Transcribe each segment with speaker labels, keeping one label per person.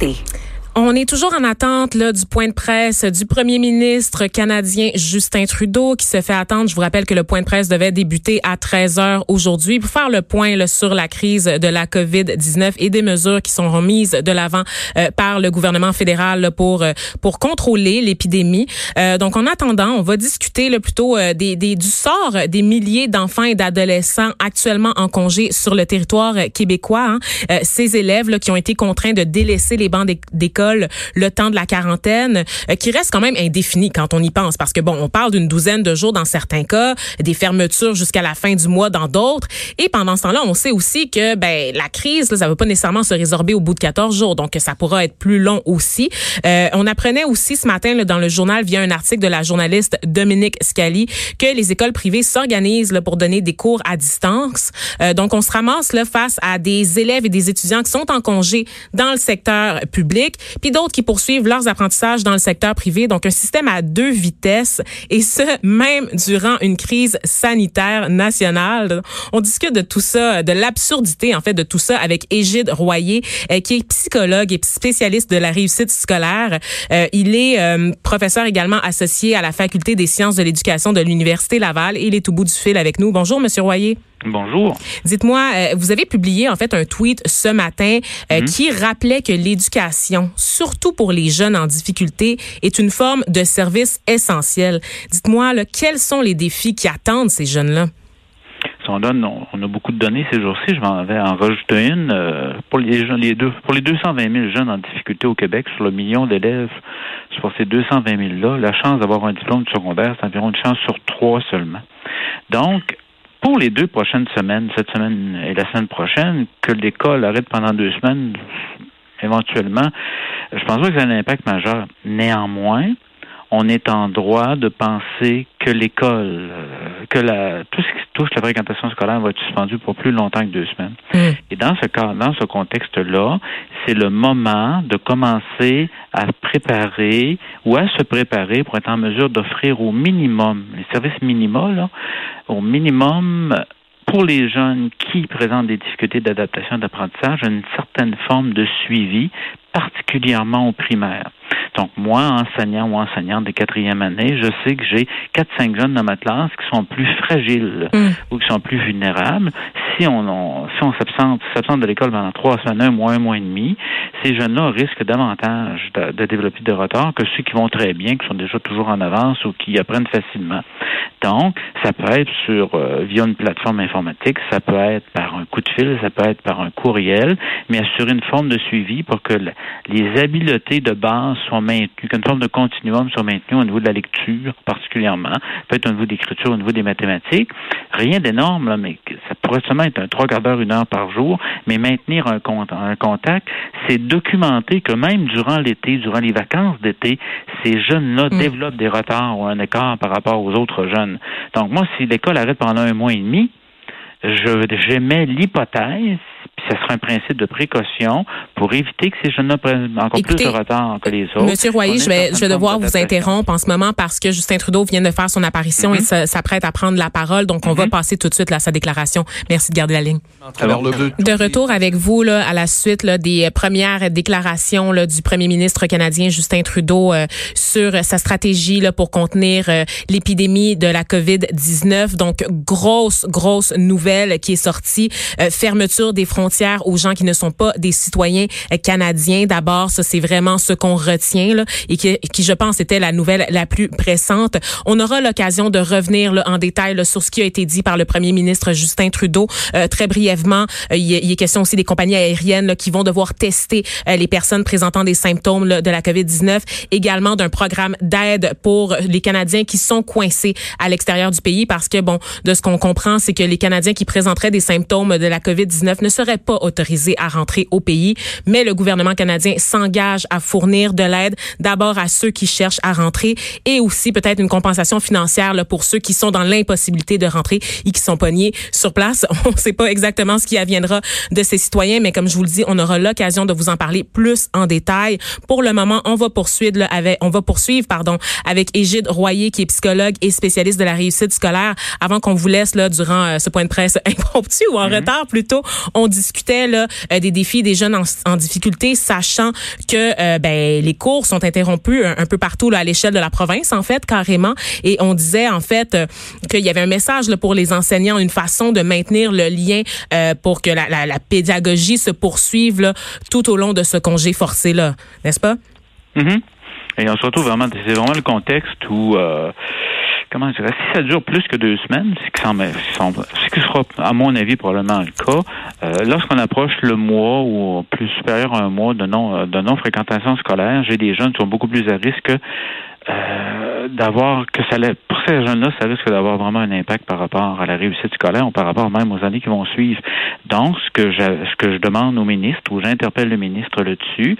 Speaker 1: santé.
Speaker 2: On est toujours en attente là, du point de presse du premier ministre canadien Justin Trudeau qui se fait attendre. Je vous rappelle que le point de presse devait débuter à 13 heures aujourd'hui pour faire le point là, sur la crise de la COVID-19 et des mesures qui sont remises de l'avant euh, par le gouvernement fédéral là, pour euh, pour contrôler l'épidémie. Euh, donc en attendant, on va discuter là, plutôt des, des, du sort des milliers d'enfants et d'adolescents actuellement en congé sur le territoire québécois. Hein. ces élèves là, qui ont été contraints de délaisser les bancs d'école le temps de la quarantaine, euh, qui reste quand même indéfini quand on y pense, parce que bon, on parle d'une douzaine de jours dans certains cas, des fermetures jusqu'à la fin du mois dans d'autres, et pendant ce temps-là, on sait aussi que ben la crise, là, ça va pas nécessairement se résorber au bout de 14 jours, donc ça pourra être plus long aussi. Euh, on apprenait aussi ce matin là, dans le journal via un article de la journaliste Dominique Scali que les écoles privées s'organisent pour donner des cours à distance. Euh, donc on se ramasse là face à des élèves et des étudiants qui sont en congé dans le secteur public puis d'autres qui poursuivent leurs apprentissages dans le secteur privé. Donc, un système à deux vitesses, et ce, même durant une crise sanitaire nationale. On discute de tout ça, de l'absurdité, en fait, de tout ça avec Égide Royer, euh, qui est psychologue et spécialiste de la réussite scolaire. Euh, il est euh, professeur également associé à la Faculté des sciences de l'éducation de l'Université Laval. Et il est au bout du fil avec nous. Bonjour, Monsieur Royer.
Speaker 3: Bonjour.
Speaker 2: Dites-moi, euh, vous avez publié en fait un tweet ce matin euh, mhm. qui rappelait que l'éducation, surtout pour les jeunes en difficulté, est une forme de service essentiel. Dites-moi, quels sont les défis qui attendent ces jeunes-là?
Speaker 3: on donne, on, a beaucoup de données ces jours-ci. Je m'en vais en rajouter une euh, pour les jeunes, les deux, pour les 220 000 jeunes en difficulté au Québec sur le million d'élèves. Sur ces 220 000 là, la chance d'avoir un diplôme de secondaire, c'est environ une chance sur trois seulement. Donc, pour les deux prochaines semaines, cette semaine et la semaine prochaine, que l'école arrête pendant deux semaines, éventuellement, je pense pas que ça a un impact majeur. Néanmoins, on est en droit de penser que l'école, euh, que la, tout ce qui touche la fréquentation scolaire va être suspendu pour plus longtemps que deux semaines. Mm. Et dans ce cas, dans ce contexte-là, c'est le moment de commencer à préparer ou à se préparer pour être en mesure d'offrir au minimum, les services minimaux, là, au minimum pour les jeunes qui présentent des difficultés d'adaptation d'apprentissage, une certaine forme de suivi, particulièrement au primaire. Donc, moi, enseignant ou enseignante de quatrième année, je sais que j'ai quatre, cinq jeunes dans ma classe qui sont plus fragiles mm. ou qui sont plus vulnérables. Si on, si on s'absente de l'école pendant trois semaines, un mois, un mois et demi, ces jeunes-là risquent davantage de, de, développer de retard que ceux qui vont très bien, qui sont déjà toujours en avance ou qui apprennent facilement. Donc, ça peut être sur euh, via une plateforme informatique, ça peut être par un coup de fil, ça peut être par un courriel, mais assurer une forme de suivi pour que les habiletés de base soient maintenues, qu'une forme de continuum soit maintenue au niveau de la lecture particulièrement, peut-être au niveau de l'écriture, au niveau des mathématiques. Rien d'énorme, mais ça pourrait seulement être un trois quarts d'heure, une heure par jour, mais maintenir un, un contact, c'est documenter que même durant l'été, durant les vacances d'été, ces jeunes-là mm. développent des retards ou un écart par rapport aux autres jeunes. Donc moi, si l'école arrête pendant un mois et demi, je j'émets l'hypothèse, ce sera un principe de précaution pour éviter que ces jeunes-là prennent encore plus de retard que les autres.
Speaker 2: Monsieur Royer, je vais, je vais devoir vous interrompre en ce moment parce que Justin Trudeau vient de faire son apparition et mhm. s'apprête à prendre la parole. Donc, on va mhm. passer tout de suite à sa déclaration. Merci de garder la ligne.
Speaker 3: Alors, le
Speaker 2: de retour avec vous là, à la suite là, des premières déclarations là, du premier ministre canadien Justin Trudeau euh, sur sa stratégie là, pour contenir euh, l'épidémie de la COVID-19. Donc, grosse, grosse nouvelle qui est sortie. Euh, fermeture des frontières aux gens qui ne sont pas des citoyens canadiens. D'abord, ça, c'est vraiment ce qu'on retient là, et qui, qui, je pense, était la nouvelle la plus pressante. On aura l'occasion de revenir là, en détail là, sur ce qui a été dit par le premier ministre Justin Trudeau très brièvement euh, il, est question aussi des compagnies aériennes qui vont devoir tester euh, les personnes présentant des symptômes de la COVID-19. Également d'un programme d'aide pour les Canadiens qui sont coincés à l'extérieur du pays parce que, bon, de ce qu'on comprend, c'est que les Canadiens qui présenteraient des symptômes de la COVID-19 ne seraient pas autorisés à rentrer au pays. Mais le gouvernement canadien s'engage à fournir de l'aide d'abord à ceux qui cherchent à rentrer et aussi peut-être une compensation financière là, pour ceux qui sont dans l'impossibilité de rentrer et qui sont pognés sur place. On ne sait pas exactement ce qui adviendra de ces citoyens, mais comme je vous le dis, on aura l'occasion de vous en parler plus en détail. Pour le moment, on va poursuivre là, avec, on va poursuivre pardon avec Égide Royer qui est psychologue et spécialiste de la réussite scolaire. Avant qu'on vous laisse là durant euh, ce point de presse impromptu ou en mhm. retard plutôt, on discutait là des défis des jeunes en, difficulté, sachant que ben les cours sont interrompus un, peu partout là, à l'échelle de la province en fait carrément, et on disait en fait qu'il y avait un message là, pour les enseignants, une façon de maintenir le lien pour que la, la, pédagogie se poursuive là, tout au long de ce congé forcé là, n'est-ce pas?
Speaker 3: Mm-hmm. Et on se retrouve vraiment, c'est vraiment le contexte où, euh, comment je dirais, si ça dure plus que deux semaines, c'est que ce qui sera, à mon avis, probablement le cas, euh, lorsqu'on approche le mois ou plus supérieur à un mois de non, de non fréquentation scolaire, j'ai des jeunes qui sont beaucoup plus à risque euh, d'avoir que ça pour ces jeunes-là, ça risque d'avoir vraiment un impact par rapport à la réussite scolaire ou par rapport même aux années qui vont suivre. Donc, ce que je, ce que je demande au ministre ou j'interpelle le ministre là-dessus,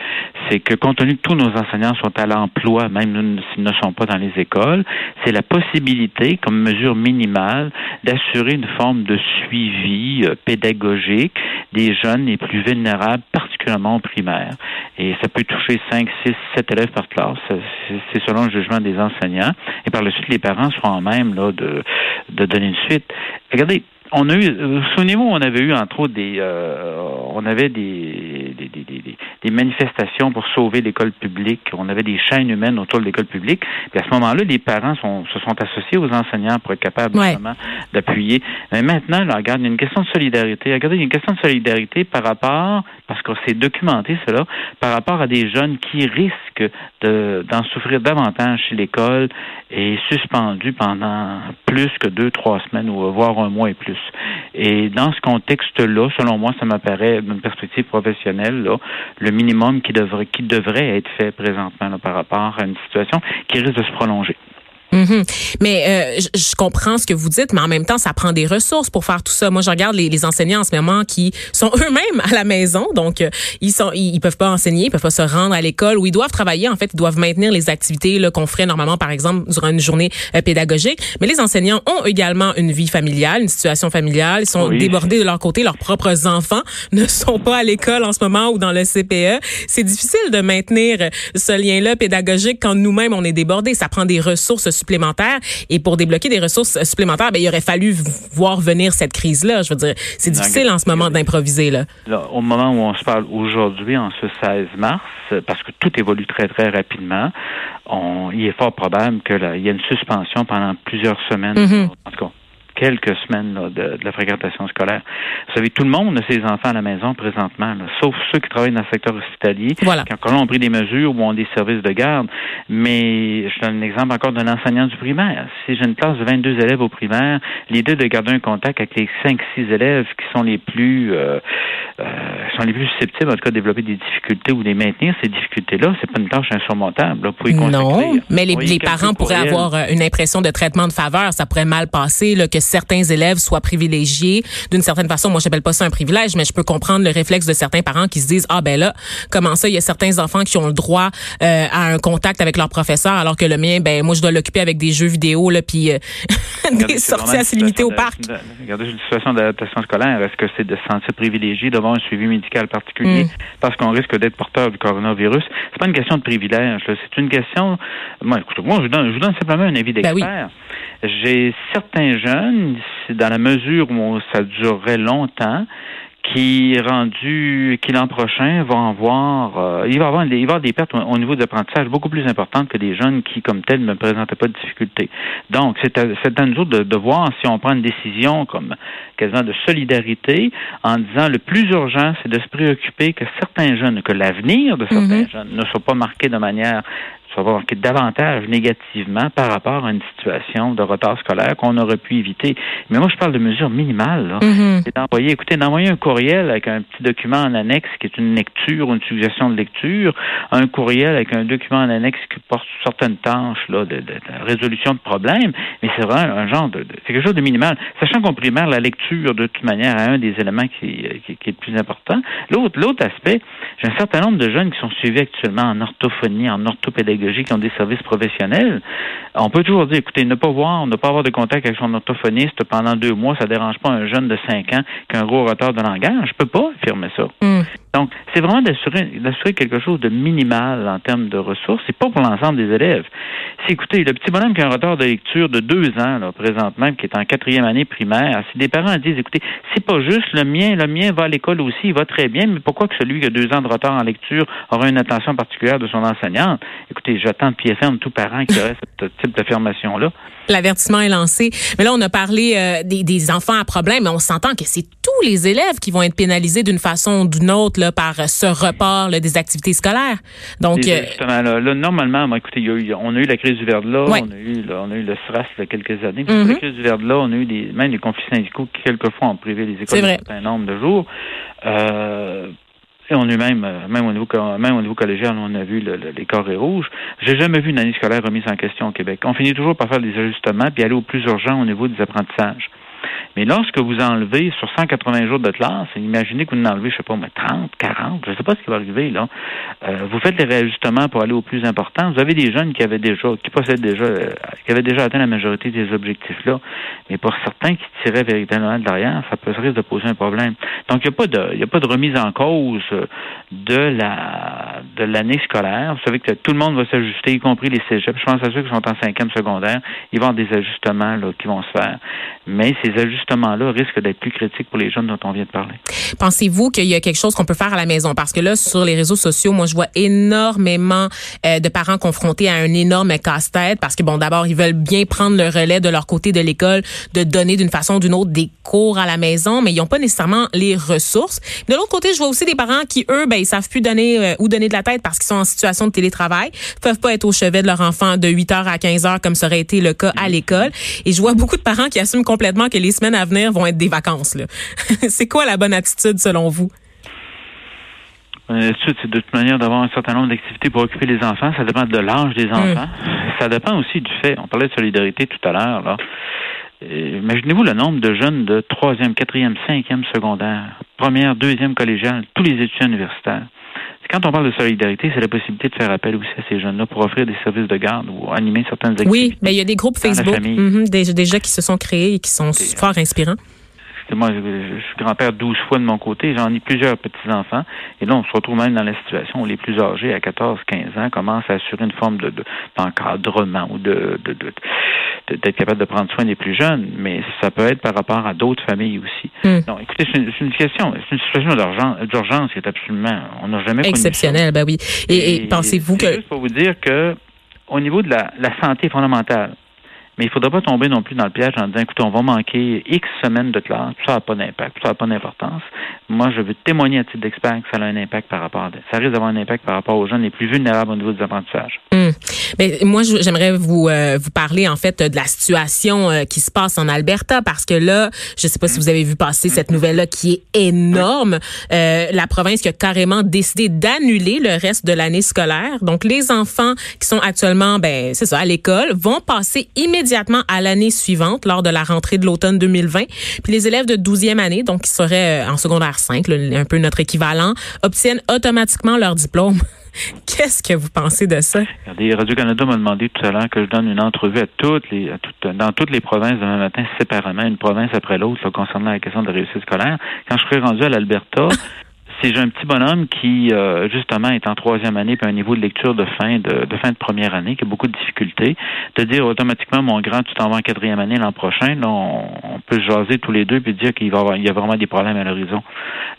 Speaker 3: c'est que compte tenu que tous nos enseignants sont à l'emploi, même s'ils ne sont pas dans les écoles, c'est la possibilité, comme mesure minimale, d'assurer une forme de suivi euh, pédagogique des jeunes les plus vulnérables, particulièrement au primaire. Et ça peut toucher 5, 6, 7 élèves par classe. C'est selon jugement des enseignants. Et par la suite, les parents seront même là, de, de donner une suite. Regardez, on a eu, euh, souvenez-vous, on avait eu entre autres des, euh, on avait des des, des, des, manifestations pour sauver l'école publique. On avait des chaînes humaines autour de l'école publique. Puis à ce moment-là, les parents sont, se sont associés aux enseignants pour être capables justement d'appuyer. Mais maintenant, là, regarde, il y a une question de solidarité. Regardez, il y a une question de solidarité par rapport, parce que c'est documenté cela, par rapport à des jeunes qui risquent d'en souffrir davantage chez l'école et suspendus pendant plus que deux, trois semaines ou voire un mois et plus. Et dans ce contexte-là, selon moi, ça m'apparaît d'une perspective professionnelle, le minimum qui devrait, qui devrait être fait présentement par rapport à une situation qui risque de se prolonger.
Speaker 2: Mhm. Mais euh, je, comprends ce que vous dites, mais en même temps, ça prend des ressources pour faire tout ça. Moi, je regarde les, les enseignants en ce moment qui sont eux-mêmes à la maison, donc euh, ils sont, ils, peuvent pas enseigner, ils peuvent pas se rendre à l'école où ils doivent travailler. En fait, ils doivent maintenir les activités qu'on ferait normalement, par exemple, durant une journée euh, pédagogique. Mais les enseignants ont également une vie familiale, une situation familiale. Ils sont débordés de leur côté. Leurs propres enfants ne sont pas à l'école en ce moment ou dans le CPE. C'est difficile de maintenir ce lien-là pédagogique quand nous-mêmes on est débordés. Ça prend des ressources supplémentaires. Et pour débloquer des ressources supplémentaires, ben, il aurait fallu voir venir cette crise-là. Je veux dire, c'est difficile en ce moment d'improviser. Là.
Speaker 3: Au moment où on se parle aujourd'hui, en ce 16 mars, parce que tout évolue très, très rapidement, on, il est fort probable qu'il y ait une suspension pendant plusieurs semaines. Mm-hmm. En tout cas, quelques semaines de, la fréquentation scolaire. Vous savez, tout le monde a ses enfants à la maison présentement, sauf ceux qui travaillent dans le secteur hospitalier,
Speaker 2: voilà.
Speaker 3: qui encore ont pris des mesures ou ont des services de garde. Mais je donne un exemple encore d'un enseignant du primaire. Si j'ai une classe de 22 élèves au primaire, l'idée de garder un contact avec les 5-6 élèves qui sont les plus euh, euh, sont les plus susceptibles, en tout cas, de développer des difficultés ou de maintenir ces difficultés-là, c'est pas une tâche insurmontable. Là, pour y
Speaker 2: non, mais les, les parents pourraient avoir euh, une impression de traitement de faveur. Ça pourrait mal passer, là, que certains élèves soient privilégiés d'une certaine façon. Moi, j'appelle pas ça un privilège, mais je peux comprendre le réflexe de certains parents qui se disent ah ben là, comment ça, il y a certains enfants qui ont le droit euh, à un contact avec leur professeur, alors que le mien, ben moi, je dois l'occuper avec des jeux vidéo là, puis euh, des sorties assez limitées au parc.
Speaker 3: regardez une situation d'adaptation scolaire. Est-ce que c'est de se sentir privilégié d'avoir un suivi médical particulier mm. parce qu'on risque d'être porteur du coronavirus? C'est pas une question de privilège. C'est une question. Moi, écoute, moi, je vous donne, je donne simplement un avis ben d'expert. J'ai certains jeunes, dans la mesure où ça durerait longtemps, qui rendu qui l'an prochain vont avoir euh, il va avoir il va avoir des pertes au, niveau de l'apprentissage beaucoup plus importantes que des jeunes qui comme tels ne présentaient pas de difficultés. Donc c'est à, c'est à nous autres de, de, voir si on prend une décision comme quasiment de solidarité en disant le plus urgent c'est de se préoccuper que certains jeunes que l'avenir de certains mm-hmm. jeunes ne soit pas marqué de manière ça va marquer davantage négativement par rapport à une situation de retard scolaire qu'on aurait pu éviter. Mais moi, je parle de mesures minimales.
Speaker 2: Mm-hmm.
Speaker 3: C'est d'envoyer, écoutez, d'envoyer un courriel avec un petit document en annexe qui est une lecture ou une suggestion de lecture, un courriel avec un document en annexe qui porte certaines tâches là, de, de, résolution de problèmes, mais c'est vraiment un genre de, c'est quelque chose de minimal. Sachant qu'on primaire, la lecture, de toute manière, est un des éléments qui, qui, qui est le plus important. L'autre, l'autre aspect, j'ai un certain nombre de jeunes qui sont suivis actuellement en orthophonie, en orthopédagogie, qui ont des services professionnels, on peut toujours dire, écoutez, ne pas voir, ne pas avoir de contact avec son orthophoniste pendant deux mois, ça dérange pas un jeune de 5 ans qui a un gros retard de langage. Je peux pas affirmer ça.
Speaker 2: Hmm.
Speaker 3: Donc, c'est vraiment d'assurer, quelque chose de minimal en termes de ressources. C'est pas pour l'ensemble des élèves. C'est, écoutez, le petit bonhomme qui a un retard de lecture de deux ans, là, présentement, qui est en quatrième année primaire, si des parents disent, écoutez, c'est pas juste, le mien, le mien va à l'école aussi, il va très bien, mais pourquoi que celui qui a deux ans de retard en lecture aura une attention particulière de son enseignante? Écoutez, j'attends de pied ferme tout parent qui aurait ce type d'affirmation-là.
Speaker 2: L'avertissement est lancé. Mais là, on a parlé euh, des, des, enfants à problème, mais on s'entend que c'est tous les élèves qui vont être pénalisés d'une façon ou d'une autre là, par ce report là, des activités scolaires. Donc,
Speaker 3: euh, justement, là, normalement, écoutez, on a eu la crise du verre de là, on, a eu, on a eu le SRAS il y a quelques années. La mhm. crise du verre de là, on a eu des, même des conflits syndicaux qui, quelquefois, ont privé les écoles d'un certain nombre de jours. Euh, et on a eu même, même au niveau, même au niveau collégial, on a vu le, les carrés rouges. J'ai jamais vu une année scolaire remise en question au Québec. On finit toujours par faire des ajustements puis aller au plus urgent au niveau des apprentissages. Mais lorsque vous enlevez sur 180 jours de classe, imaginez que vous en enlevez, je sais pas, 30, 40, je ne sais pas ce qui va arriver, là. Euh, vous faites les réajustements pour aller au plus important. Vous avez des jeunes qui avaient déjà, qui possèdent déjà, euh, qui avaient déjà atteint la majorité des objectifs-là. Mais pour certains qui tiraient véritablement de l'arrière, ça peut risque de poser un problème. Donc, il n'y a pas de, il a pas de remise en cause de la, de l'année scolaire. Vous savez que tout le monde va s'ajuster, y compris les cégeps. Je pense à ceux qui sont en cinquième secondaire. Ils vont avoir des ajustements, là, qui vont se faire. Mais ces ajustements-là risquent d'être plus critiques pour les jeunes dont on vient de parler.
Speaker 2: Pensez-vous qu'il y a quelque chose qu'on peut faire à la maison? Parce que là, sur les réseaux sociaux, moi, je vois énormément euh, de parents confrontés à un énorme casse-tête parce que, bon, d'abord, ils veulent bien prendre le relais de leur côté de l'école, de donner d'une façon ou d'une autre des cours à la maison, mais ils n'ont pas nécessairement les ressources. De l'autre côté, je vois aussi des parents qui, eux, ben, ils savent plus donner euh, où donner de la tête parce qu'ils sont en situation de télétravail, peuvent pas être au chevet de leur enfant de 8 heures à 15 heures comme ça aurait été le cas à l'école. Et je vois beaucoup de parents qui assument complètement que les semaines à venir vont être des vacances. c'est quoi la bonne attitude selon vous?
Speaker 3: L'attitude, c'est de toute manière d'avoir un certain nombre d'activités pour occuper les enfants. Ça dépend de l'âge des hmm. enfants. Ça dépend aussi du fait. On parlait de solidarité tout à l'heure. Là. Imaginez-vous le nombre de jeunes de troisième, quatrième, cinquième secondaire, première, deuxième collégiale, tous les étudiants universitaires. Quand on parle de solidarité, c'est la possibilité de faire appel aussi à ces jeunes-là pour offrir des services de garde ou animer certaines activités.
Speaker 2: Oui, mais il y a des groupes Facebook mhm, déjà qui se sont créés et qui sont fort inspirants
Speaker 3: moi, je, suis grand-père 12 fois de mon côté, j'en ai plusieurs petits-enfants, et là, on se retrouve même dans la situation où les plus âgés, à 14, 15 ans, commencent à assurer une forme de, d'encadrement ou de, de, d'être capable de prendre soin des plus jeunes, mais ça peut être par rapport à d'autres familles aussi. Hmm. Non, écoutez, c'est une, question, c'est une situation d'urgence, qui est absolument, on n'a jamais
Speaker 2: exceptionnel, ben oui. Et, pensez-vous que
Speaker 3: juste pour vous dire que au niveau de la, la santé fondamentale, mais il ne faudra pas tomber non plus dans le piège en disant, écoute, on va manquer X semaines de classe, ça n'a pas d'impact, ça n'a pas d'importance. Moi, je veux témoigner à titre d'expert que ça a un impact par rapport à, ça risque d'avoir un impact par rapport aux jeunes les plus vulnérables au niveau des apprentissages.
Speaker 2: Hum. Mais moi, j'aimerais vous euh, vous parler en fait de la situation euh, qui se passe en Alberta parce que là, je ne sais pas si hum. vous avez vu passer cette hum. nouvelle-là qui est énorme. Euh, la province qui a carrément décidé d'annuler le reste de l'année scolaire. Donc, les enfants qui sont actuellement, ben, c'est ça, à l'école, vont passer immédiatement à l'année suivante lors de la rentrée de l'automne 2020. Puis les élèves de 12e année, donc qui seraient en secondaire 5, un peu notre équivalent, obtiennent automatiquement leur diplôme. Qu'est-ce que vous pensez de ça?
Speaker 3: Regardez, Radio-Canada m'a demandé tout à l'heure que je donne une entrevue à toutes les, dans toutes les provinces demain matin séparément, une province après l'autre, concernant la question de réussite scolaire. Quand je serai rendu à l'Alberta, j'ai un petit bonhomme qui, euh, justement, est en troisième année, puis un niveau de lecture de fin de, de, fin de première année, qui a beaucoup de difficultés, de dire automatiquement, mon grand, tu t'en vas en quatrième année l'an prochain, là, on, peut jaser tous les deux puis dire qu'il va avoir, il y a vraiment des problèmes à l'horizon.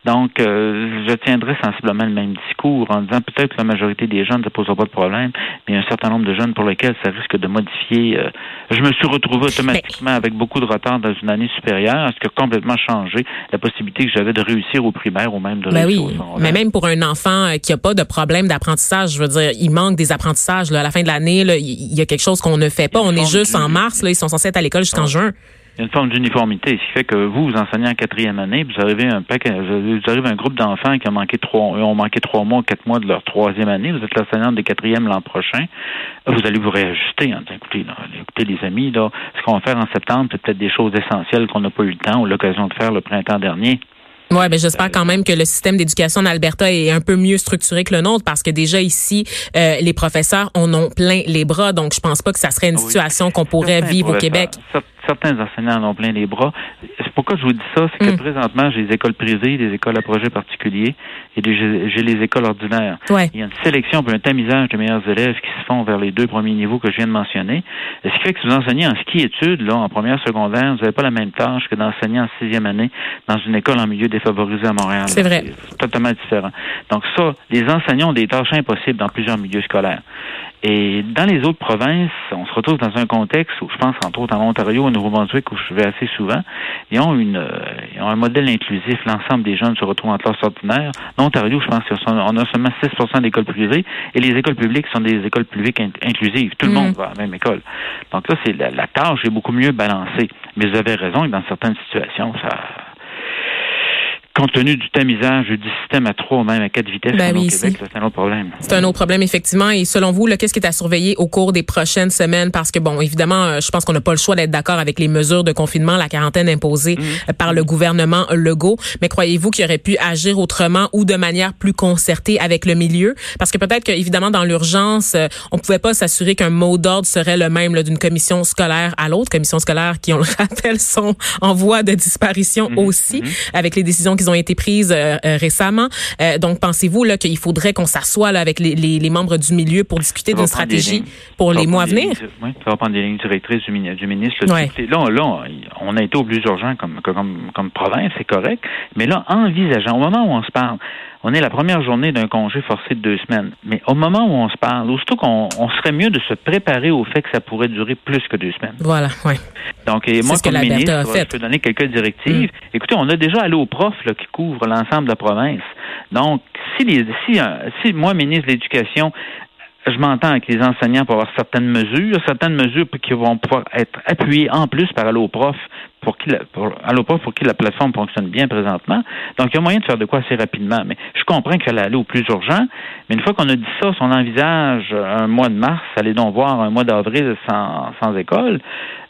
Speaker 3: Donc, euh, je tiendrai sensiblement le même discours en disant peut-être que la majorité des jeunes ne posera pas de problème, mais il y a un certain nombre de jeunes pour lesquels ça risque de modifier. Euh, je me suis retrouvé automatiquement avec beaucoup de retard dans une année supérieure, ce qui a complètement changé la possibilité que j'avais de réussir au primaire ou même de
Speaker 2: ben oui, mais même pour un enfant euh, qui a pas de problème d'apprentissage, je veux dire, il manque des apprentissages. Là, à la fin de l'année, il y a quelque chose qu'on ne fait pas. On est juste en mars, là, ils sont censés être à l'école jusqu'en juin.
Speaker 3: Il y a une forme d'uniformité, ce qui fait que vous, vous enseignez en quatrième année, vous arrivez un paquet, vous arrivez un groupe d'enfants qui ont manqué trois, ont manqué trois mois, quatre mois de leur troisième année. Vous êtes l'enseignante des quatrièmes l'an prochain. Vous allez vous réajuster en disant, écoutez, écoutez les amis, là, ce qu'on va faire en septembre, c'est peut-être des choses essentielles qu'on n'a pas eu le temps ou l'occasion de faire le printemps dernier.
Speaker 2: Ouais, mais j'espère quand même que le système d'éducation en Alberta est un peu mieux structuré que le nôtre parce que déjà ici, euh, les professeurs en ont plein les bras, donc je pense pas que ça serait une ah situation qu'on pourrait vivre au Québec.
Speaker 3: Certains enseignants en ont plein les bras. Pourquoi je vous dis ça, c'est que mm. présentement, j'ai des écoles privées, des écoles à projet particulier et j'ai les écoles ordinaires. Il y a une sélection pour un tamisage de meilleurs élèves qui se font vers les deux premiers niveaux que je viens de mentionner. Ce qui fait que si vous enseignez en ski-études, là, en première secondaire, vous n'avez pas la même tâche que d'enseigner en sixième année dans une école en milieu défavorisé à Montréal.
Speaker 2: C'est vrai.
Speaker 3: C'est totalement différent. Donc ça, les enseignants ont des tâches impossibles dans plusieurs milieux scolaires. Et dans les autres provinces, on se retrouve dans un contexte où je pense entre autres en Ontario, au Nouveau-Brunswick, où je vais assez souvent, ils ont une euh, ils ont un modèle inclusif. L'ensemble des jeunes se retrouvent en classe ordinaire. En Ontario, je pense qu'on a seulement 6% d'écoles privées et les écoles publiques sont des écoles publiques inclusives. Tout le mm. monde va à la même école. Donc là, c'est la, la tâche est beaucoup mieux balancée. Mais vous avez raison, dans certaines situations, ça compte tenu du tamisage du système à trois ou même à quatre vitesses ben au Québec, c'est un autre problème.
Speaker 2: C'est un autre problème, effectivement. Et selon vous, qu'est-ce qui est à surveiller au cours des prochaines semaines? Parce que, bon, évidemment, euh, je pense qu'on n'a pas le choix d'être d'accord avec les mesures de confinement, la quarantaine imposée euh, par le gouvernement Legault. Mais croyez-vous qu'il aurait pu agir autrement ou de manière plus concertée avec le milieu? Parce que peut-être que, évidemment, dans l'urgence, euh, on pouvait pas s'assurer qu'un mot d'ordre serait le même d'une commission scolaire à l'autre. Commission scolaire qui, on le rappelle, sont en voie de disparition mhm. aussi, mhm. avec les décisions ont été prises euh, euh, récemment. Euh, donc, pensez-vous là qu'il faudrait qu'on s'assoie avec les, les, membres du milieu pour discuter d'une stratégie pour les mois à venir?
Speaker 3: Oui, ça va prendre des lignes directrices du, du ministre. Là, là, on a été au plus urgent comme, comme, comme province, c'est correct. Mais là, envisageant, au moment où on se parle, on est la première journée d'un congé forcé de deux semaines. Mais au moment où on se parle, aussitôt qu'on on serait mieux de se préparer au fait que ça pourrait durer plus que deux semaines.
Speaker 2: Voilà, oui.
Speaker 3: Donc, et moi, comme ministre, je peux donner quelques directives. Mm. Écoutez, on a déjà allé aux profs là, qui couvrent l'ensemble de la province. Donc, si, les, si, si moi, ministre de l'Éducation, je m'entends avec les enseignants pour avoir certaines mesures, certaines mesures qui vont pouvoir être appuyées en plus par Allo Prof pour qui la, pour, pour qui la plateforme fonctionne bien présentement. Donc, il y a moyen de faire de quoi assez rapidement. Mais je comprends qu'il fallait aller au plus urgent. Mais une fois qu'on a dit ça, si on envisage un mois de mars, allez donc voir un mois d'avril sans, sans école,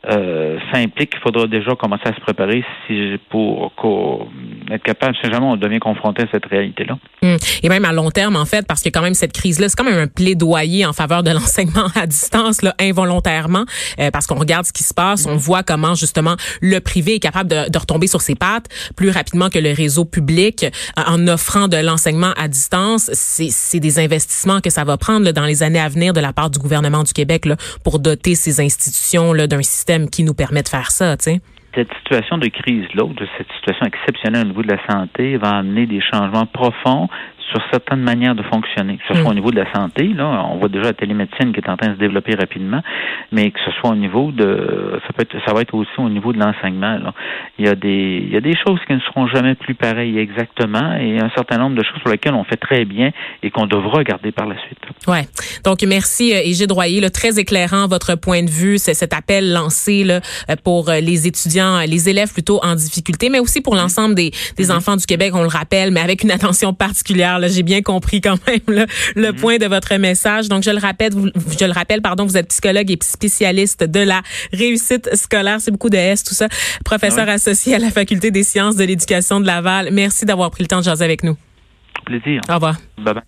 Speaker 3: euh, ça implique qu'il faudra déjà commencer à se préparer pour être capable, si jamais on devient confronté à cette réalité-là.
Speaker 2: Hum. Et même à long terme, en fait, parce que quand même cette crise-là, c'est quand même un plaidoyer en faveur de l'enseignement à distance, là, involontairement, euh, parce qu'on regarde ce qui se passe, on voit comment justement le privé est capable de, de, retomber sur ses pattes plus rapidement que le réseau public euh, en offrant de l'enseignement à distance. C'est des investissements que ça va prendre là, dans les années à venir de la part du gouvernement du Québec là, pour doter ces institutions d'un système qui nous permet de faire ça, tu sais.
Speaker 3: Cette situation de crise-là, cette situation exceptionnelle au niveau de la santé, va amener des changements profonds sur certaines manières de fonctionner, que ce soit au mm. niveau de la santé, là, on voit déjà la télémédecine qui est en train de se développer rapidement, mais que ce soit au niveau de, ça peut être, ça va être aussi au niveau de l'enseignement. Il y a des, il y a des choses qui ne seront jamais plus pareilles exactement, et un certain nombre de choses pour lesquelles on fait très bien et qu'on devra garder par la suite.
Speaker 2: Ouais. Donc merci euh, Égide Royer, très éclairant votre point de vue, c'est cet appel lancé là, euh, pour euh, les étudiants, les élèves plutôt en difficulté, mais aussi pour l'ensemble des, des mm-hmm. enfants du Québec, on le rappelle, mais avec une attention particulière j'ai bien compris quand même le mm-hmm. point de votre message. Donc, je le rappelle, vous, je le rappelle, pardon, vous êtes psychologue et spécialiste de la réussite scolaire. C'est beaucoup de S, tout ça. Professeur associé à la Faculté des sciences de l'éducation de Laval. Merci d'avoir pris le temps de jaser avec nous.
Speaker 3: Plaisir.
Speaker 2: Au revoir.
Speaker 3: Bye bye.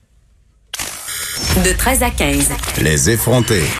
Speaker 1: De 13 à 15. Les effrontés.